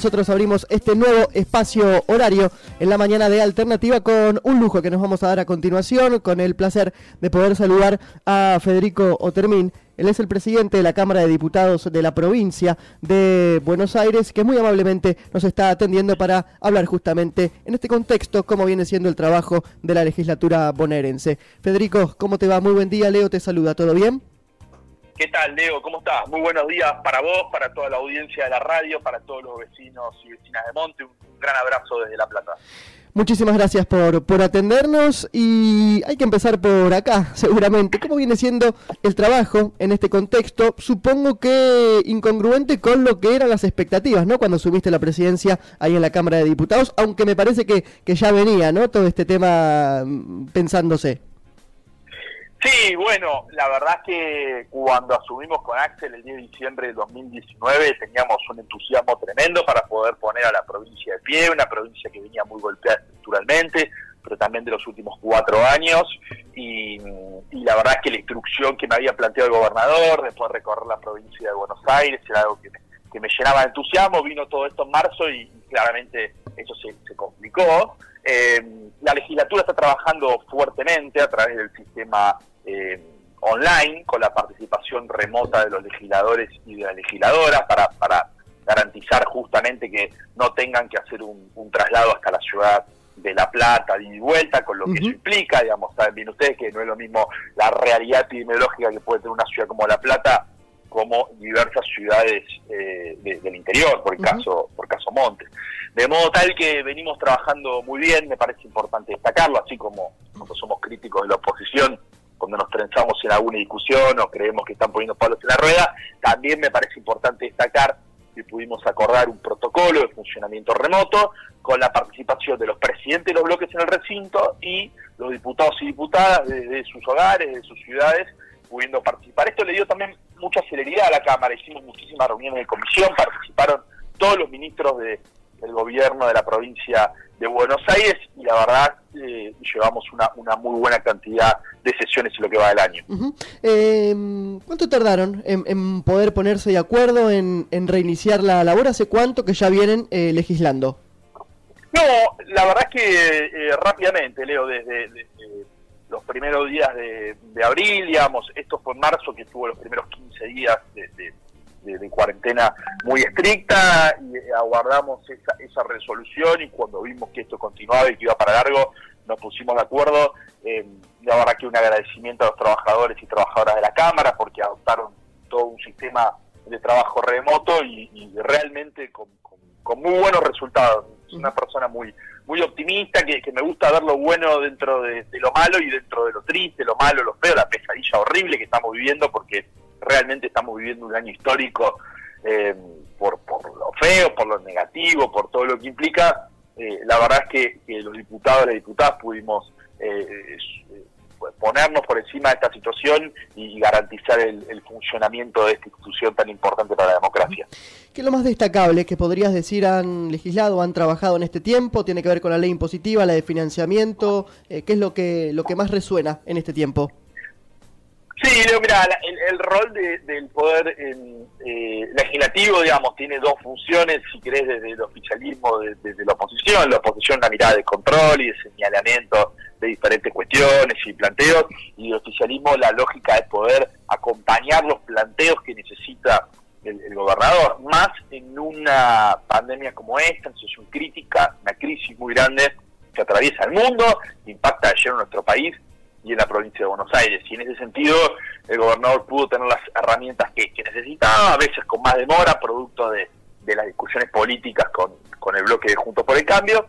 Nosotros abrimos este nuevo espacio horario en la mañana de Alternativa con un lujo que nos vamos a dar a continuación, con el placer de poder saludar a Federico Otermín. Él es el presidente de la Cámara de Diputados de la provincia de Buenos Aires, que muy amablemente nos está atendiendo para hablar justamente en este contexto cómo viene siendo el trabajo de la legislatura bonaerense. Federico, ¿cómo te va? Muy buen día, Leo te saluda, ¿todo bien? ¿Qué tal, Leo? ¿Cómo estás? Muy buenos días para vos, para toda la audiencia de la radio, para todos los vecinos y vecinas de Monte. Un gran abrazo desde La Plata. Muchísimas gracias por, por atendernos y hay que empezar por acá, seguramente. ¿Cómo viene siendo el trabajo en este contexto? Supongo que incongruente con lo que eran las expectativas, ¿no? Cuando asumiste la presidencia ahí en la Cámara de Diputados, aunque me parece que, que ya venía, ¿no? Todo este tema mm, pensándose. Sí, bueno, la verdad que cuando asumimos con Axel el 10 de diciembre de 2019 teníamos un entusiasmo tremendo para poder poner a la provincia de pie, una provincia que venía muy golpeada estructuralmente, pero también de los últimos cuatro años, y, la verdad es que la instrucción que me había planteado el gobernador, después de recorrer la provincia de Buenos Aires, era algo que me, llenaba de entusiasmo, vino todo esto en marzo y, claramente eso se, complicó. Eh, la legislatura está trabajando fuertemente a través del sistema eh, online con la participación remota de los legisladores y de las legisladoras para, para garantizar justamente que no tengan que hacer un, traslado hasta la ciudad de La Plata de y vuelta, con lo que eso implica, digamos, saben bien ustedes que no es lo mismo la realidad epidemiológica que puede tener una ciudad como La Plata como diversas ciudades eh, del interior, por el caso por caso Montes. De modo tal que venimos trabajando muy bien, me parece importante destacarlo, así como cuando somos críticos de la oposición, cuando nos trenzamos en alguna discusión o creemos que están poniendo palos en la rueda, también me parece importante destacar que pudimos acordar un protocolo de funcionamiento remoto con la participación de los presidentes de los bloques en el recinto y los diputados y diputadas de, sus hogares, de sus ciudades, pudiendo participar. Esto le dio también mucha celeridad a la Cámara, hicimos muchísimas reuniones de comisión, participaron todos los ministros del gobierno de la provincia de Buenos Aires y la verdad eh, llevamos una, una muy buena cantidad de sesiones en lo que va del año. Em, ¿Cuánto tardaron en, poder ponerse de acuerdo en, reiniciar la labor? ¿Hace cuánto que ya vienen eh, legislando? No, la verdad es que eh, rápidamente, Leo, desde, los primeros días de, abril, digamos, esto fue en marzo que estuvo los primeros 15 días de de, cuarentena muy estricta y eh, aguardamos esa, esa resolución y cuando vimos que esto continuaba y que iba para largo, nos pusimos de acuerdo. Eh, la verdad que un agradecimiento a los trabajadores y trabajadoras de la Cámara porque adoptaron todo un sistema de trabajo remoto y, realmente con, muy buenos resultados. Es una persona muy muy optimista, que, me gusta ver lo bueno dentro de, de, lo malo y dentro de lo triste, lo malo, lo feo, la pesadilla horrible que estamos viviendo, porque realmente estamos viviendo un año histórico eh, por, por lo feo, por lo negativo, por todo lo que implica. Eh, la verdad es que, los diputados y las diputadas pudimos eh, ponernos por encima de esta situación y garantizar el, funcionamiento de esta institución tan importante para la democracia. ¿Qué es lo más destacable que podrías decir han legislado, han trabajado en este tiempo? ¿Tiene que ver con la ley impositiva, la de financiamiento? ¿Qué es lo que, lo que más resuena en este tiempo? Sí, mira, el, rol del poder eh, legislativo, digamos, tiene dos funciones, si querés, desde el oficialismo, desde, la oposición, la oposición la mirada de control y de señalamiento de diferentes cuestiones y planteos, y el oficialismo la lógica de poder acompañar los planteos que necesita el, el gobernador, más en una pandemia como esta, en situación crítica, una crisis muy grande que atraviesa el mundo, impacta ayer en nuestro país, y en la provincia de Buenos Aires. Y en ese sentido, el gobernador pudo tener las herramientas que, necesitaba, a veces con más demora, producto de, las discusiones políticas con, con el bloque de Juntos por el Cambio.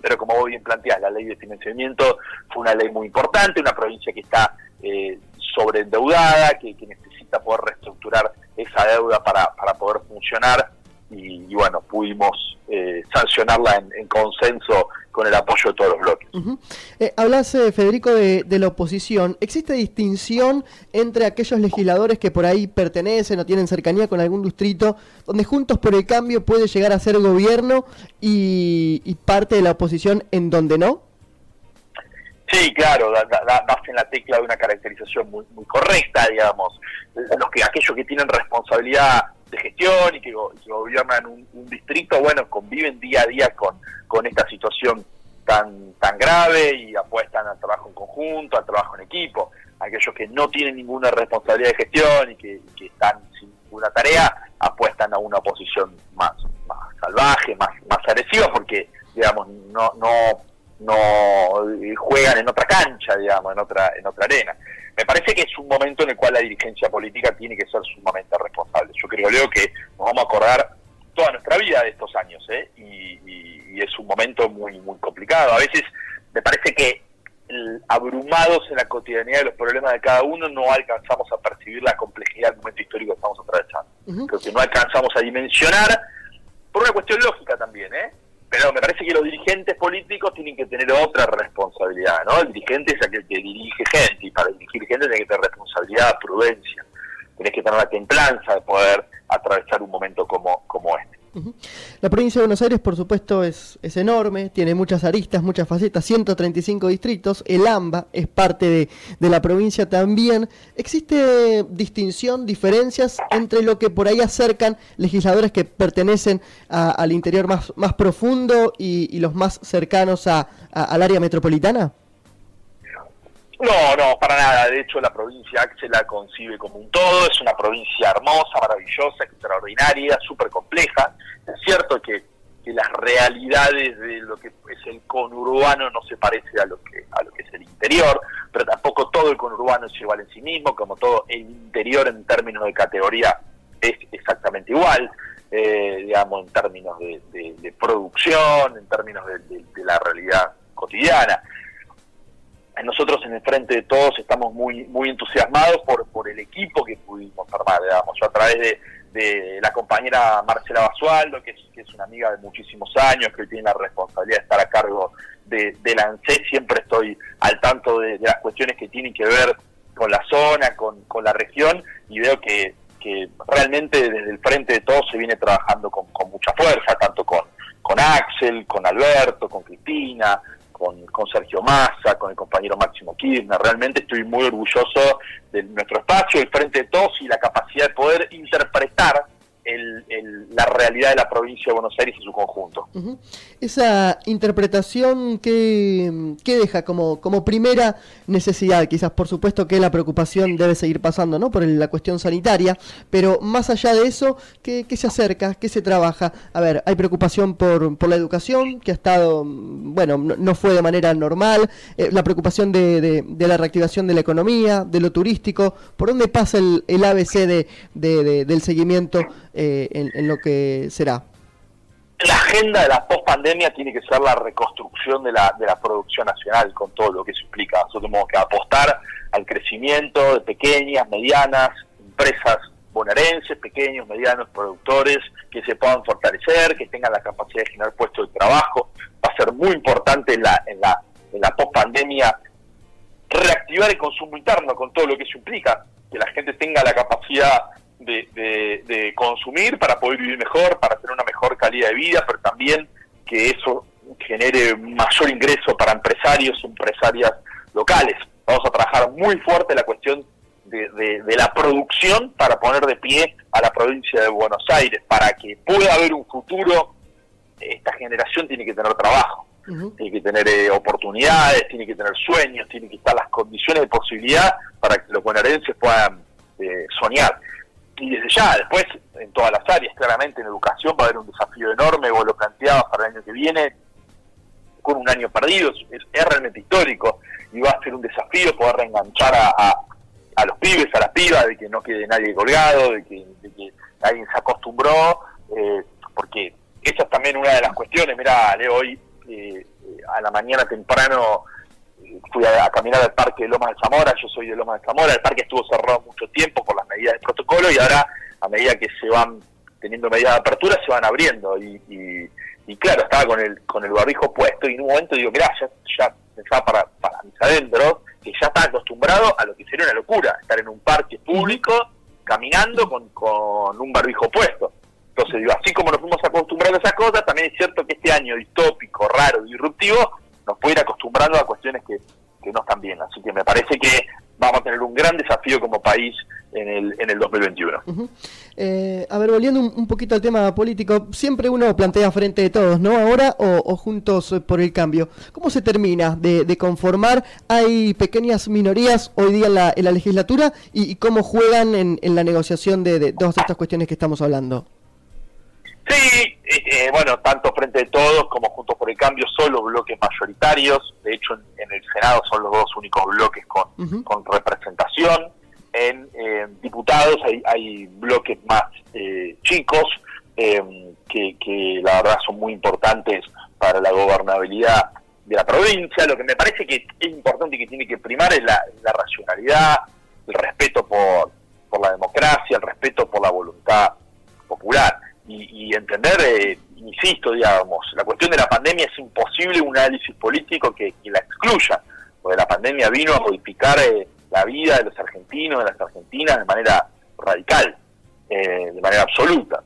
Pero como vos bien planteás, la ley de financiamiento fue una ley muy importante, una provincia que está eh, sobreendeudada, que, que necesita poder reestructurar esa deuda para, para poder funcionar y, bueno, pudimos eh, sancionarla en, consenso con el apoyo de todos los bloques. Eh, hablas, eh, Federico, de, la oposición. ¿Existe distinción entre aquellos legisladores que por ahí pertenecen o tienen cercanía con algún distrito, donde Juntos por el Cambio puede llegar a ser gobierno y, parte de la oposición en donde no? Sí, claro, das en la tecla de una caracterización muy, muy correcta, digamos. Los que, aquellos que tienen responsabilidad de gestión y que, gobiernan un, distrito, bueno, conviven día a día con, con esta situación tan, tan grave y apuestan al trabajo en conjunto, al trabajo en equipo. Aquellos que no tienen ninguna responsabilidad de gestión y que, están sin ninguna tarea, apuestan a una oposición más, más salvaje, más, más agresiva, porque, digamos, no, no, no juegan en otra cancha, digamos, en otra, en otra arena. Me parece que es un momento en el cual la dirigencia política tiene que ser sumamente responsable. Yo creo, Leo, que nos vamos a acordar toda nuestra vida de estos años, ¿eh? y, es un momento muy, muy complicado. A veces me parece que abrumados en la cotidianidad de los problemas de cada uno, no alcanzamos a percibir la complejidad del momento histórico que estamos atravesando. Creo que no alcanzamos a dimensionar, por una cuestión lógica también, ¿eh? Pero me parece que los dirigentes políticos tienen que tener otra responsabilidad, ¿no? El dirigente es aquel que dirige gente, y para dirigir gente tiene que tener responsabilidad, prudencia, tienes que tener la templanza de poder atravesar un momento como, como este. La provincia de Buenos Aires, por supuesto, es, es enorme, tiene muchas aristas, muchas facetas, 135 distritos, el AMBA es parte de, de, la provincia también. ¿Existe distinción, diferencias entre lo que por ahí acercan legisladores que pertenecen al interior más, más profundo y, los más cercanos a, al área metropolitana? No, no, para nada. De hecho, la provincia Axel la concibe como un todo. Es una provincia hermosa, maravillosa, extraordinaria, súper compleja. Es cierto que, las realidades de lo que es el conurbano no se parece a lo que a lo que es el interior, pero tampoco todo el conurbano es igual en sí mismo, como todo el interior en términos de categoría es exactamente igual. Eh, digamos, en términos de, producción, en términos de la realidad cotidiana nosotros en el frente de todos estamos muy muy entusiasmados por, por el equipo que pudimos armar, digamos, yo a través de, la compañera Marcela Basualdo, que es, una amiga de muchísimos años, que hoy tiene la responsabilidad de estar a cargo de, la ANSE, siempre estoy al tanto de, las cuestiones que tienen que ver con la zona, con, la región, y veo que, que realmente desde el frente de todos se viene trabajando con, con mucha fuerza, tanto con, con Axel, con Alberto, con Cristina, con, Sergio Massa, con el compañero Máximo Kirchner. Realmente estoy muy orgulloso de nuestro espacio, el frente de todos y la capacidad de poder interpretar la realidad de la provincia de Buenos Aires y su conjunto. Esa interpretación que, deja como, como primera necesidad, quizás por supuesto que la preocupación debe seguir pasando ¿no? por la cuestión sanitaria, pero más allá de eso, ¿qué, se acerca? ¿Qué se trabaja? A ver, hay preocupación por, por la educación, que ha estado, bueno, no, fue de manera normal, eh, la preocupación de, de, la reactivación de la economía, de lo turístico, ¿por dónde pasa el, el ABC de, del seguimiento? Eh, en, lo que será? La agenda de la post-pandemia tiene que ser la reconstrucción de la, de la producción nacional con todo lo que eso implica. Nosotros tenemos que apostar al crecimiento de pequeñas, medianas, empresas bonaerenses, pequeños, medianos productores que se puedan fortalecer, que tengan la capacidad de generar puestos de trabajo. Va a ser muy importante en la, en la, en la post-pandemia reactivar el consumo interno con todo lo que eso implica, que la gente tenga la capacidad de, consumir para poder vivir mejor, para tener una mejor calidad de vida, pero también que eso genere mayor ingreso para empresarios y empresarias locales. Vamos a trabajar muy fuerte la cuestión de, la producción para poner de pie a la provincia de Buenos Aires, para que pueda haber un futuro, esta generación tiene que tener trabajo, tiene que tener eh, oportunidades, tiene que tener sueños, tiene que estar las condiciones de posibilidad para que los bonaerenses puedan eh, soñar y desde ya, después, en todas las áreas, claramente en educación va a haber un desafío enorme, vos lo planteabas para el año que viene, con un año perdido, es, realmente histórico, y va a ser un desafío poder reenganchar a, a, los pibes, a las pibas, de que no quede nadie colgado, de que, de que alguien se acostumbró, eh, porque esa es también una de las cuestiones, mira, Leo, hoy eh, a la mañana temprano fui a, caminar al parque de Lomas de Zamora, yo soy de Lomas de Zamora, el parque estuvo cerrado mucho tiempo por las medidas de protocolo y ahora a medida que se van teniendo medidas de apertura se van abriendo y, y, claro, estaba con el con el barbijo puesto y en un momento digo, mirá, ya, ya pensaba para, para mis adentros que ya estaba acostumbrado a lo que sería una locura, estar en un parque público caminando con, con un barbijo puesto. Entonces digo, así como nos fuimos acostumbrando a esas cosas, también es cierto que este año distópico, raro, disruptivo, nos puede ir acostumbrando a cuestiones que, no están bien. Así que me parece que vamos a tener un gran desafío como país en el, en el 2021. Eh, a ver, volviendo un, poquito al tema político, siempre uno plantea frente de todos, ¿no? Ahora o, juntos por el cambio. ¿Cómo se termina de, conformar? ¿Hay pequeñas minorías hoy día en la, en la legislatura? ¿Y, cómo juegan en, en la negociación de, de todas estas cuestiones que estamos hablando? Sí, eh, bueno, tanto Frente de Todos como Juntos por el Cambio son los bloques mayoritarios. De hecho, en, el Senado son los dos únicos bloques con, con representación. En diputados hay, hay, bloques más eh, chicos em, que, que, la verdad son muy importantes para la gobernabilidad de la provincia. Lo que me parece que es importante y que tiene que primar es la, la racionalidad, el respeto por, por la democracia, el respeto por la voluntad popular y, entender, eh, insisto, digamos, la cuestión de la pandemia es imposible un análisis político que, la excluya, porque la pandemia vino a modificar eh, la vida de los argentinos, de las argentinas de manera radical, eh, de manera absoluta.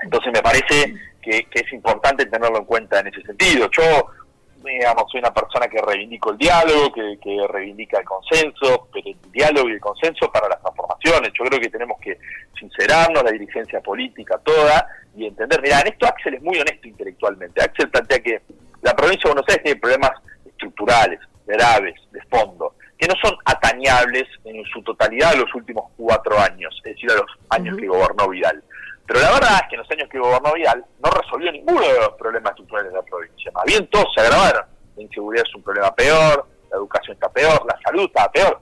Entonces me parece que, que, es importante tenerlo en cuenta en ese sentido. Yo digamos, soy una persona que reivindico el diálogo, que, que, reivindica el consenso, pero el diálogo y el consenso para las transformaciones. Yo creo que tenemos que sincerarnos, la dirigencia política toda, y entender, mira, en esto Axel es muy honesto intelectualmente. Axel plantea que la provincia de Buenos Aires tiene problemas estructurales, graves, de fondo, que no son atañables en su totalidad a los últimos cuatro años, es decir, a los años que gobernó Vidal. Pero la verdad es que en los años que gobernó Vidal no resolvió ninguno de los problemas estructurales de la provincia. Más bien todos se agravaron. La inseguridad es un problema peor, la educación está peor, la salud está peor.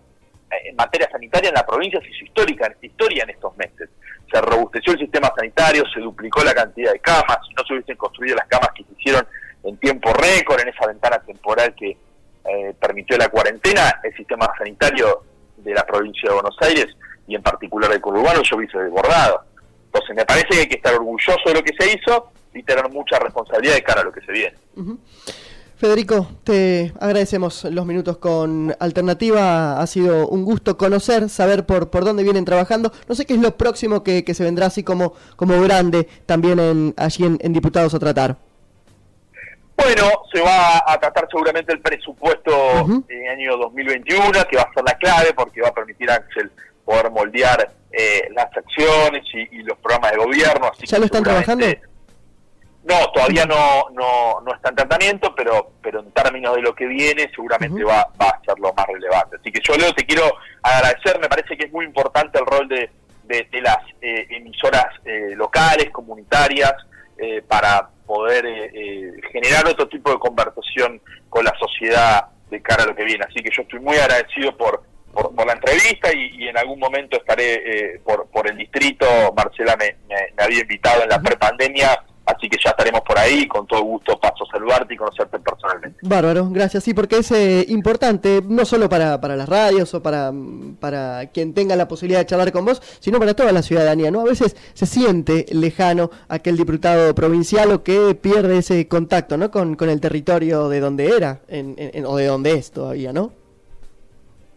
En materia sanitaria en la provincia se hizo histórica, historia en estos meses. Se robusteció el sistema sanitario, se duplicó la cantidad de camas, no se hubiesen construido las camas que se hicieron en tiempo récord, en esa ventana temporal que eh, permitió la cuarentena, el sistema sanitario de la provincia de Buenos Aires y en particular del conurbano yo hubiese desbordado. Entonces me parece que hay que estar orgulloso de lo que se hizo y tener mucha responsabilidad de cara a lo que se viene. Federico, te agradecemos los minutos con Alternativa. Ha sido un gusto conocer, saber por, por dónde vienen trabajando. No sé qué es lo próximo que, se vendrá así como, como grande también en, allí en, Diputados a tratar. Bueno, se va a tratar seguramente el presupuesto en año 2021, que va a ser la clave porque va a permitir a Axel poder moldear eh, las acciones y, los programas de gobierno. Así ¿Ya lo están trabajando? No, todavía no, no, no está en tratamiento, pero, pero en términos de lo que viene seguramente va, va a ser lo más relevante. Así que yo, Leo, te quiero agradecer, me parece que es muy importante el rol de, de, las eh, emisoras eh, locales, comunitarias, para poder generar otro tipo de conversación con la sociedad de cara a lo que viene. Así que yo estoy muy agradecido por por, la entrevista y, en algún momento estaré eh, por, por el distrito. Marcela me, había invitado en la prepandemia, así que ya estaremos por ahí. Con todo gusto paso a saludarte y conocerte personalmente. Bárbaro, gracias. Sí, porque es eh, importante, no solo para, para las radios o para, para quien tenga la posibilidad de charlar con vos, sino para toda la ciudadanía. ¿no? A veces se siente lejano aquel diputado provincial o que pierde ese contacto ¿no? con, con el territorio de donde era o de donde es todavía, ¿no?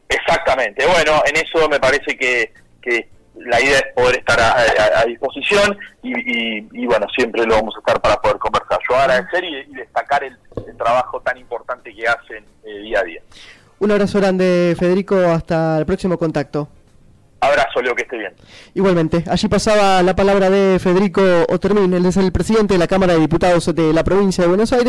Exactamente. Bueno, en eso me parece que, que la idea es poder estar a, disposición y, bueno, siempre lo vamos a estar para poder conversar. Yo agradecer y, y destacar el, trabajo tan importante que hacen eh, día a día. Un abrazo grande, Federico. Hasta el próximo contacto. Abrazo, Leo, que esté bien. Igualmente, allí pasaba la palabra de Federico Otermín, él es el presidente de la Cámara de Diputados de la provincia de Buenos Aires.